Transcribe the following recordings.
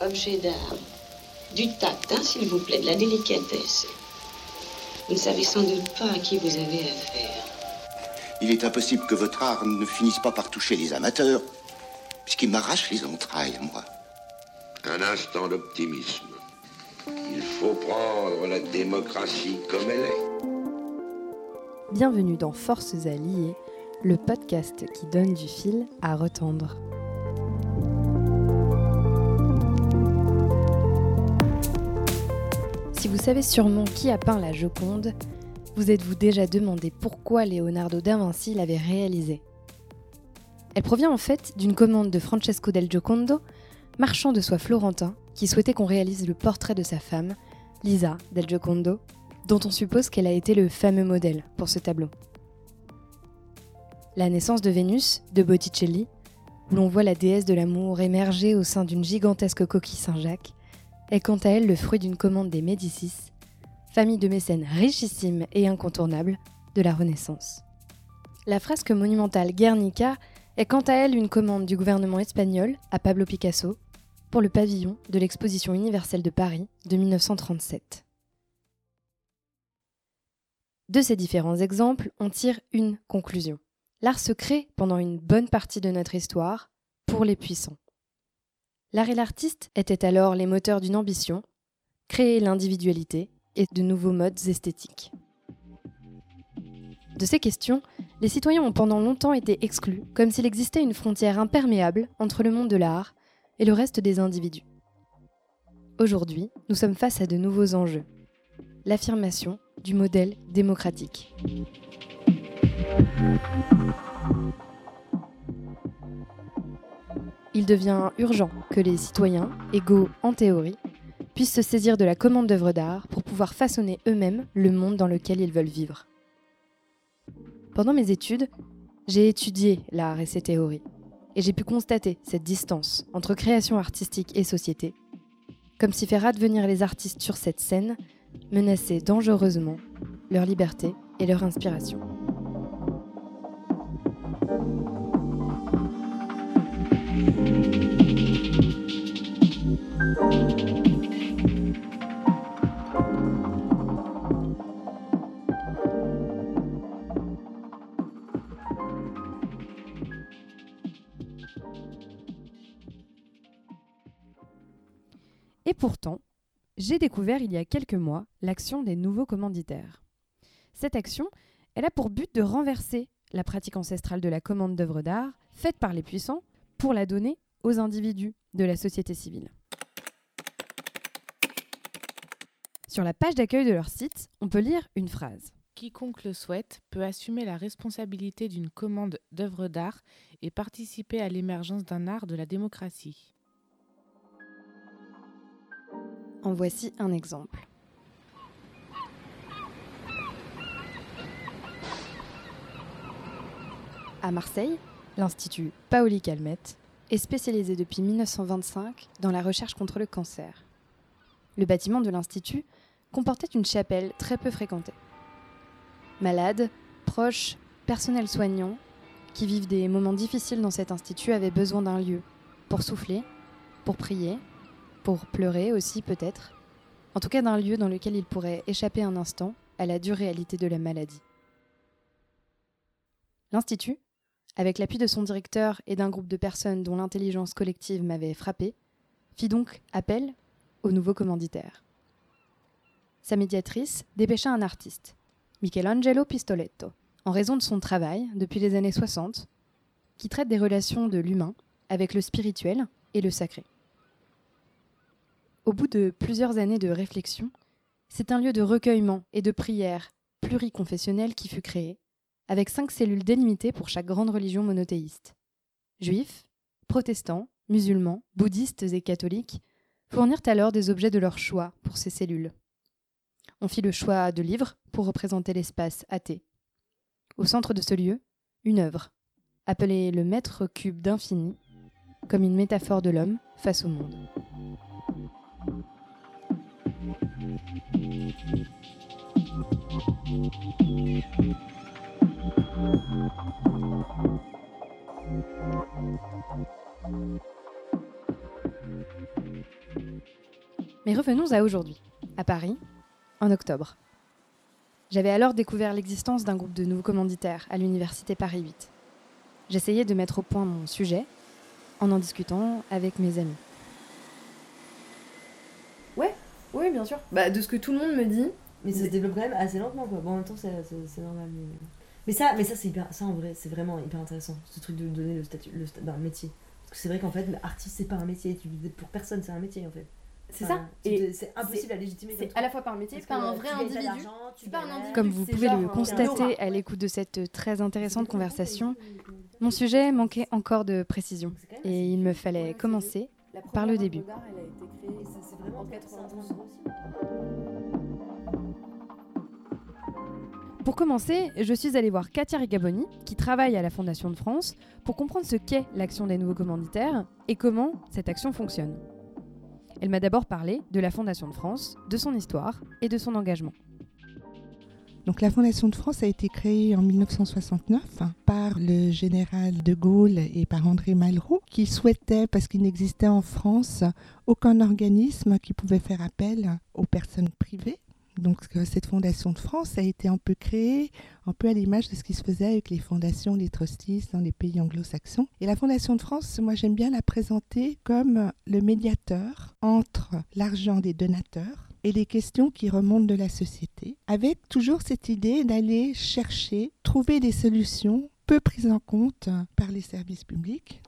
objet d'art. Du tact, hein, s'il vous plaît, de la délicatesse. Vous ne savez sans doute pas à qui vous avez affaire. Il est impossible que votre art ne finisse pas par toucher les amateurs, puisqu'il m'arrache les entrailles, moi. Un instant d'optimisme. Il faut prendre la démocratie comme elle est. Bienvenue dans Forces Alliées, le podcast qui donne du fil à retendre. Vous savez sûrement qui a peint la Joconde, vous êtes-vous déjà demandé pourquoi Leonardo da Vinci l'avait réalisée? Elle provient en fait d'une commande de Francesco del Giocondo, marchand de soie florentin, qui souhaitait qu'on réalise le portrait de sa femme, Lisa del Giocondo, dont on suppose qu'elle a été le fameux modèle pour ce tableau. La naissance de Vénus, de Botticelli, où l'on voit la déesse de l'amour émerger au sein d'une gigantesque coquille Saint-Jacques, est quant à elle le fruit d'une commande des Médicis, famille de mécènes richissimes et incontournables de la Renaissance. La fresque monumentale Guernica est quant à elle une commande du gouvernement espagnol à Pablo Picasso pour le pavillon de l'exposition universelle de Paris de 1937. De ces différents exemples, on tire une conclusion. L'art se crée pendant une bonne partie de notre histoire pour les puissants. L'art et l'artiste étaient alors les moteurs d'une ambition, créer l'individualité et de nouveaux modes esthétiques. De ces questions, les citoyens ont pendant longtemps été exclus, comme s'il existait une frontière imperméable entre le monde de l'art et le reste des individus. Aujourd'hui, nous sommes face à de nouveaux enjeux. L'affirmation du modèle démocratique. Il devient urgent que les citoyens, égaux en théorie, puissent se saisir de la commande d'œuvres d'art pour pouvoir façonner eux-mêmes le monde dans lequel ils veulent vivre. Pendant mes études, j'ai étudié l'art et ses théories, et j'ai pu constater cette distance entre création artistique et société, comme si faire advenir les artistes sur cette scène menaçait dangereusement leur liberté et leur inspiration. Pourtant, j'ai découvert il y a quelques mois l'action des nouveaux commanditaires. Cette action, elle a pour but de renverser la pratique ancestrale de la commande d'œuvres d'art faite par les puissants pour la donner aux individus de la société civile. Sur la page d'accueil de leur site, on peut lire une phrase. Quiconque le souhaite peut assumer la responsabilité d'une commande d'œuvres d'art et participer à l'émergence d'un art de la démocratie. En voici un exemple. À Marseille, l'Institut Paoli Calmette est spécialisé depuis 1925 dans la recherche contre le cancer. Le bâtiment de l'Institut comportait une chapelle très peu fréquentée. Malades, proches, personnel soignant, qui vivent des moments difficiles dans cet institut avaient besoin d'un lieu pour souffler, pour prier, pour pleurer aussi peut-être, en tout cas d'un lieu dans lequel ils pourraient échapper un instant à la dure réalité de la maladie. L'Institut, avec l'appui de son directeur et d'un groupe de personnes dont l'intelligence collective m'avait frappé, fit donc appel au nouveau commanditaire. Sa médiatrice dépêcha un artiste, Michelangelo Pistoletto, en raison de son travail depuis les années 60, qui traite des relations de l'humain avec le spirituel et le sacré. Au bout de plusieurs années de réflexion, c'est un lieu de recueillement et de prière pluriconfessionnel qui fut créé, avec cinq cellules délimitées pour chaque grande religion monothéiste. Juifs, protestants, musulmans, bouddhistes et catholiques fournirent alors des objets de leur choix pour ces cellules. On fit le choix de livres pour représenter l'espace athée. Au centre de ce lieu, une œuvre, appelée le mètre cube d'infini, comme une métaphore de l'homme face au monde. Mais revenons à aujourd'hui, à Paris, en octobre. J'avais alors découvert l'existence d'un groupe de nouveaux commanditaires à l'université Paris 8. J'essayais de mettre au point mon sujet en en discutant avec mes amis. Ouais, oui, bien sûr. Bah, de ce que tout le monde me dit. Mais ça se développe quand même assez lentement, quoi. Bon, en même temps, c'est normal. Mais, mais ça, mais ça, c'est hyper. Ça, en vrai, c'est vraiment hyper intéressant. Ce truc de donner le statut, le sta- d'un métier. Parce que c'est vrai qu'en fait, artiste, c'est pas un métier. Tu, pour personne, c'est un métier, en fait. C'est Enfin, ça. c'est impossible à légitimer. C'est à la fois pas un métier, que, un euh, vrai individu. pas un individu. Comme vous pouvez genre le un- constater à l'écoute de cette très intéressante conversation, mon sujet manquait encore de précision. Et il me fallait commencer par le début. Pour commencer, je suis allée voir Katia Rigaboni, qui travaille à la Fondation de France, pour comprendre ce qu'est l'action des nouveaux commanditaires et comment cette action fonctionne. Elle m'a d'abord parlé de la Fondation de France, de son histoire et de son engagement. Donc la Fondation de France a été créée en 1969 hein, par le général de Gaulle et par André Malraux qui souhaitait, parce qu'il n'existait en France aucun organisme qui pouvait faire appel aux personnes privées. Donc euh, cette Fondation de France a été un peu créée, un peu à l'image de ce qui se faisait avec les fondations, les trustees dans les pays anglo-saxons. Et la Fondation de France, moi j'aime bien la présenter comme le médiateur entre l'argent des donateurs et les questions qui remontent de la société, avec toujours cette idée d'aller chercher, trouver des solutions peu prises en compte par les services publics.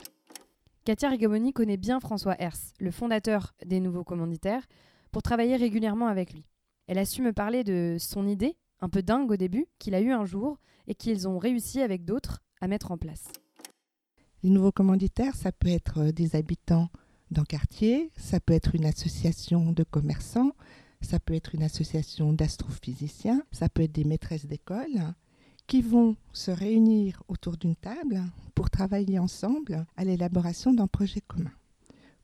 Katia Rigaboni connaît bien François Hers, le fondateur des nouveaux commanditaires, pour travailler régulièrement avec lui. Elle a su me parler de son idée, un peu dingue au début, qu'il a eue un jour et qu'ils ont réussi avec d'autres à mettre en place. Les nouveaux commanditaires, ça peut être euh, des habitants d'un quartier, ça peut être une association de commerçants, ça peut être une association d'astrophysiciens, ça peut être des maîtresses d'école qui vont se réunir autour d'une table pour travailler ensemble à l'élaboration d'un projet commun.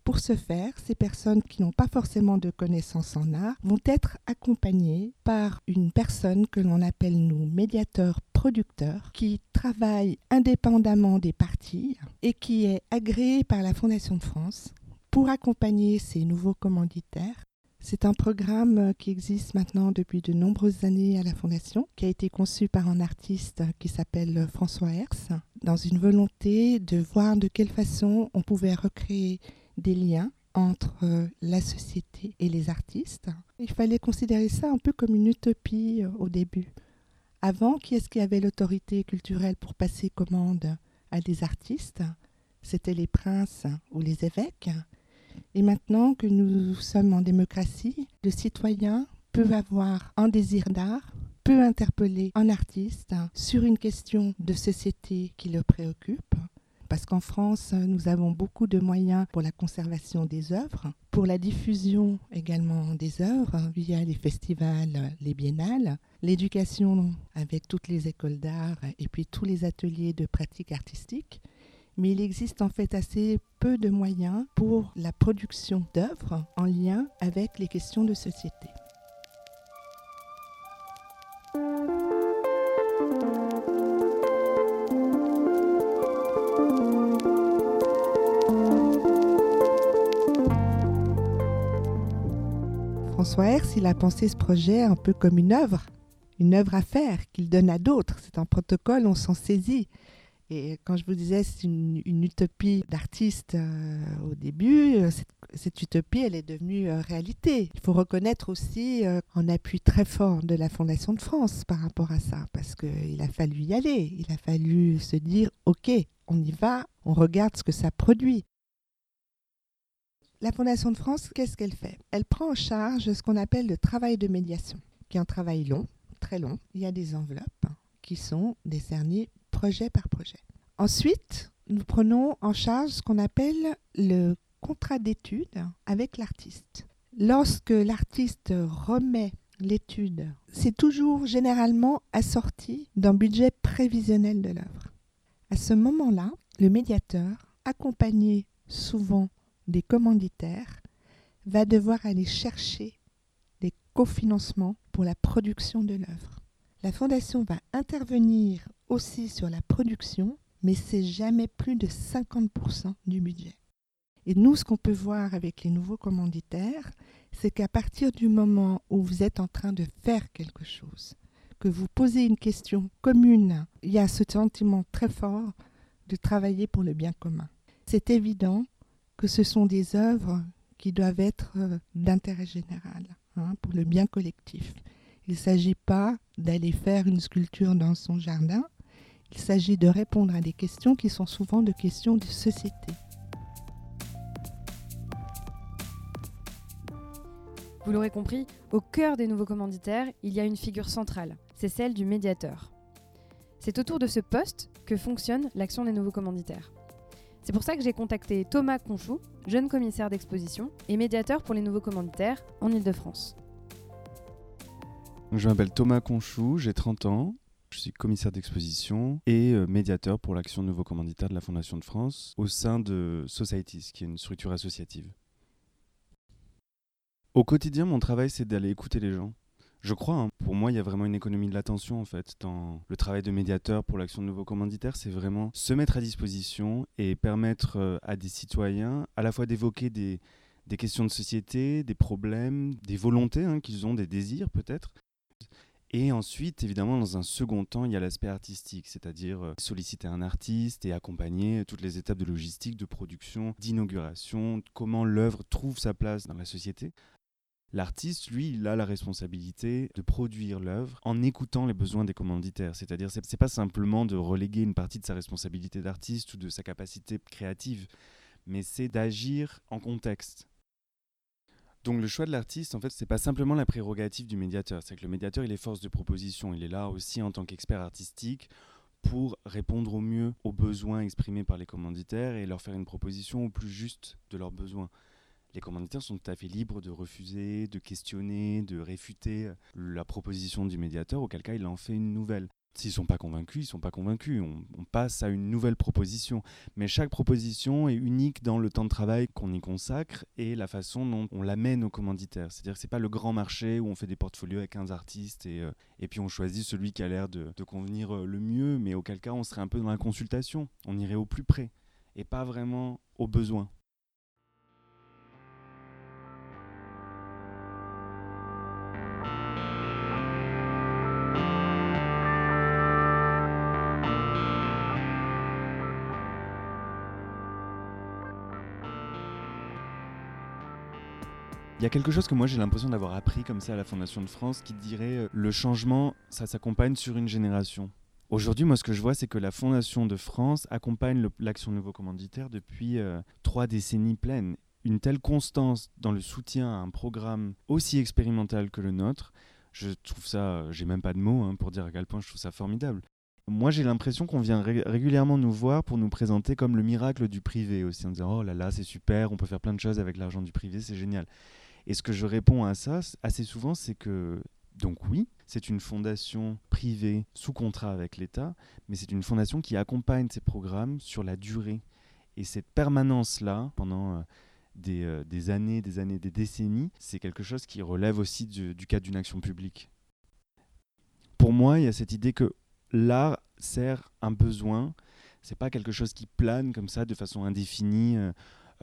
Pour ce faire, ces personnes qui n'ont pas forcément de connaissances en art vont être accompagnées par une personne que l'on appelle nous médiateur producteur qui travaille indépendamment des parties et qui est agréé par la Fondation de France pour accompagner ces nouveaux commanditaires. C'est un programme qui existe maintenant depuis de nombreuses années à la Fondation, qui a été conçu par un artiste qui s'appelle François Hers, dans une volonté de voir de quelle façon on pouvait recréer des liens entre euh, la société et les artistes. Il fallait considérer ça un peu comme une utopie euh, au début. Avant, qui est-ce qui avait l'autorité culturelle pour passer commande à des artistes? C'était les princes ou les évêques. Et maintenant que nous sommes en démocratie, le citoyen peut avoir un désir d'art, peut interpeller un artiste sur une question de société qui le préoccupe. Parce qu'en France, nous avons beaucoup de moyens pour la conservation des œuvres, pour la diffusion également des œuvres via les festivals, les biennales, l'éducation avec toutes les écoles d'art et puis tous les ateliers de pratique artistique. Mais il existe en fait assez peu de moyens pour la production d'œuvres en lien avec les questions de société. François Hers, il a pensé ce projet un peu comme une œuvre, une œuvre à faire qu'il donne à d'autres. C'est un protocole, on s'en saisit. Et quand je vous disais c'est une, utopie d'artiste euh, au début, euh, cette, cette utopie, elle est devenue euh, réalité. Il faut reconnaître aussi euh, un appui très fort de la Fondation de France par rapport à ça, parce qu'il a fallu y aller. Il a fallu se dire, OK, on y va, on regarde ce que ça produit. La Fondation de France, qu'est-ce qu'elle fait? Elle prend en charge ce qu'on appelle le travail de médiation, qui est un travail long, très long. Il y a des enveloppes qui sont décernées projet par projet. Ensuite, nous prenons en charge ce qu'on appelle le contrat d'étude avec l'artiste. Lorsque l'artiste remet l'étude, c'est toujours généralement assorti d'un budget prévisionnel de l'œuvre. À ce moment-là, le médiateur, accompagné souvent des commanditaires, va devoir aller chercher des cofinancements pour la production de l'œuvre. La fondation va intervenir aussi sur la production, mais c'est jamais plus de 50% du budget. Et nous, ce qu'on peut voir avec les nouveaux commanditaires, c'est qu'à partir du moment où vous êtes en train de faire quelque chose, que vous posez une question commune, il y a ce sentiment très fort de travailler pour le bien commun. C'est évident que ce sont des œuvres qui doivent être euh, d'intérêt général, hein, pour le bien collectif. Il ne s'agit pas d'aller faire une sculpture dans son jardin, il s'agit de répondre à des questions qui sont souvent des questions de société. Vous l'aurez compris, au cœur des nouveaux commanditaires, il y a une figure centrale, c'est celle du médiateur. C'est autour de ce poste que fonctionne l'action des nouveaux commanditaires. C'est pour ça que j'ai contacté Thomas Conchou, jeune commissaire d'exposition et médiateur pour les nouveaux commanditaires en Ile-de-France. Je m'appelle Thomas Conchou, j'ai 30 ans, je suis commissaire d'exposition et euh, médiateur pour l'action Nouveau Commanditaire de la Fondation de France au sein de Societies, qui est une structure associative. Au quotidien, mon travail, c'est d'aller écouter les gens. Je crois, hein, pour moi, il y a vraiment une économie de l'attention en fait. Dans le travail de médiateur pour l'action de nouveaux commanditaires, c'est vraiment se mettre à disposition et permettre euh, à des citoyens à la fois d'évoquer des, questions de société, des problèmes, des volontés hein, qu'ils ont, des désirs peut-être. Et ensuite, évidemment, dans un second temps, il y a l'aspect artistique, c'est-à-dire euh, solliciter un artiste et accompagner toutes les étapes de logistique, de production, d'inauguration, comment l'œuvre trouve sa place dans la société. L'artiste, lui, il a la responsabilité de produire l'œuvre en écoutant les besoins des commanditaires. C'est-à-dire, ce n'est pas simplement de reléguer une partie de sa responsabilité d'artiste ou de sa capacité créative, mais c'est d'agir en contexte. Donc le choix de l'artiste, en fait, c'est pas simplement la prérogative du médiateur. C'est que le médiateur, il est force de proposition. Il est là aussi en tant qu'expert artistique pour répondre au mieux aux besoins exprimés par les commanditaires et leur faire une proposition au plus juste de leurs besoins les commanditaires sont tout à fait libres de refuser, de questionner, de réfuter la proposition du médiateur, auquel cas il en fait une nouvelle. S'ils ne sont pas convaincus, ils ne sont pas convaincus. On, passe à une nouvelle proposition. Mais chaque proposition est unique dans le temps de travail qu'on y consacre et la façon dont on l'amène aux commanditaires. C'est-à-dire que ce n'est pas le grand marché où on fait des portfolios avec 15 artistes et, euh, et puis on choisit celui qui a l'air de, de convenir euh, le mieux, mais auquel cas on serait un peu dans la consultation. On irait au plus près et pas vraiment aux besoins. Il y a quelque chose que moi j'ai l'impression d'avoir appris comme ça à la Fondation de France qui dirait euh, le changement, ça s'accompagne sur une génération. Aujourd'hui, moi, ce que je vois, c'est que la Fondation de France accompagne l'action Nouveau Commanditaire depuis euh, trois décennies pleines. Une telle constance dans le soutien à un programme aussi expérimental que le nôtre, je trouve ça, euh, j'ai même pas de mots hein, pour dire à quel point je trouve ça formidable. Moi, j'ai l'impression qu'on vient régulièrement nous voir pour nous présenter comme le miracle du privé aussi, en disant Oh là là, c'est super, on peut faire plein de choses avec l'argent du privé, c'est génial. Et ce que je réponds à ça assez souvent, c'est que, donc oui, c'est une fondation privée sous contrat avec l'État, mais c'est une fondation qui accompagne ces programmes sur la durée. Et cette permanence-là, pendant euh, euh, des, années, des années, des décennies, c'est quelque chose qui relève aussi du, cadre d'une action publique. Pour moi, il y a cette idée que l'art sert un besoin, c'est pas quelque chose qui plane comme ça de façon indéfinie. Euh,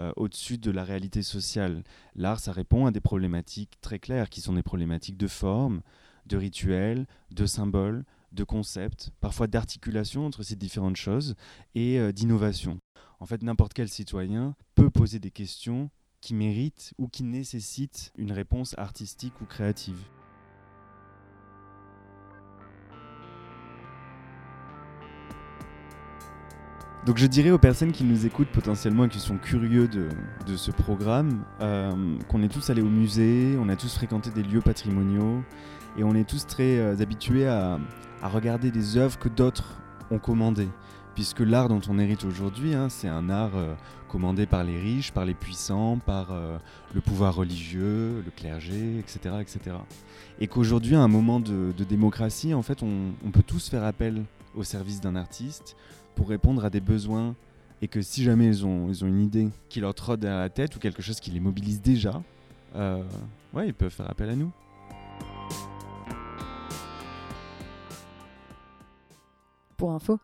euh, au-dessus de la réalité sociale. L'art, ça répond à des problématiques très claires, qui sont des problématiques de forme, de rituels, de symboles, de concepts, parfois d'articulation entre ces différentes choses, et euh, d'innovation. En fait, n'importe quel citoyen peut poser des questions qui méritent ou qui nécessitent une réponse artistique ou créative. Donc je dirais aux personnes qui nous écoutent potentiellement et qui sont curieux de, ce programme euh, qu'on est tous allés au musée, on a tous fréquenté des lieux patrimoniaux et on est tous très euh, habitués à, regarder des œuvres que d'autres ont commandées. Puisque l'art dont on hérite aujourd'hui, hein, c'est un art euh, commandé par les riches, par les puissants, par le pouvoir religieux, le clergé, etc. etc. Et qu'aujourd'hui, à un moment de, démocratie, en fait, on, on peut tous faire appel au service d'un artiste pour répondre à des besoins et que si jamais ils ont, une idée qui leur trotte à la tête ou quelque chose qui les mobilise déjà, euh, ils peuvent faire appel à nous. Pour info,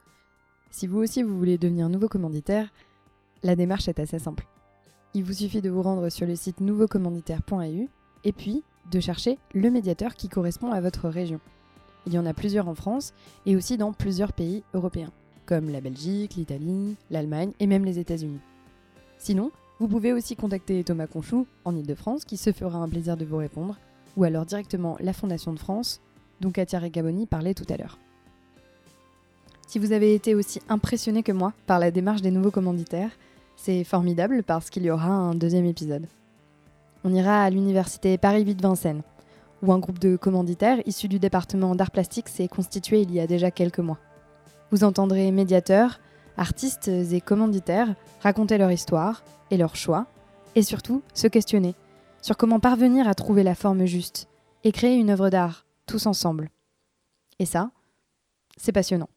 si vous aussi vous voulez devenir nouveau commanditaire, la démarche est assez simple. Il vous suffit de vous rendre sur le site nouveaucommanditaire.eu et puis de chercher le médiateur qui correspond à votre région. Il y en a plusieurs en France et aussi dans plusieurs pays européens, comme la Belgique, l'Italie, l'Allemagne et même les États-Unis. Sinon, vous pouvez aussi contacter Thomas Conchou en Ile-de-France qui se fera un plaisir de vous répondre, ou alors directement la Fondation de France, dont Katia Recaboni parlait tout à l'heure. Si vous avez été aussi impressionné que moi par la démarche des nouveaux commanditaires, c'est formidable parce qu'il y aura un deuxième épisode. On ira à l'université Paris 8 Vincennes, où un groupe de commanditaires issus du département d'art plastique s'est constitué il y a déjà quelques mois. Vous entendrez médiateurs, artistes et commanditaires raconter leur histoire et leurs choix, et surtout se questionner sur comment parvenir à trouver la forme juste et créer une œuvre d'art tous ensemble. Et ça, c'est passionnant.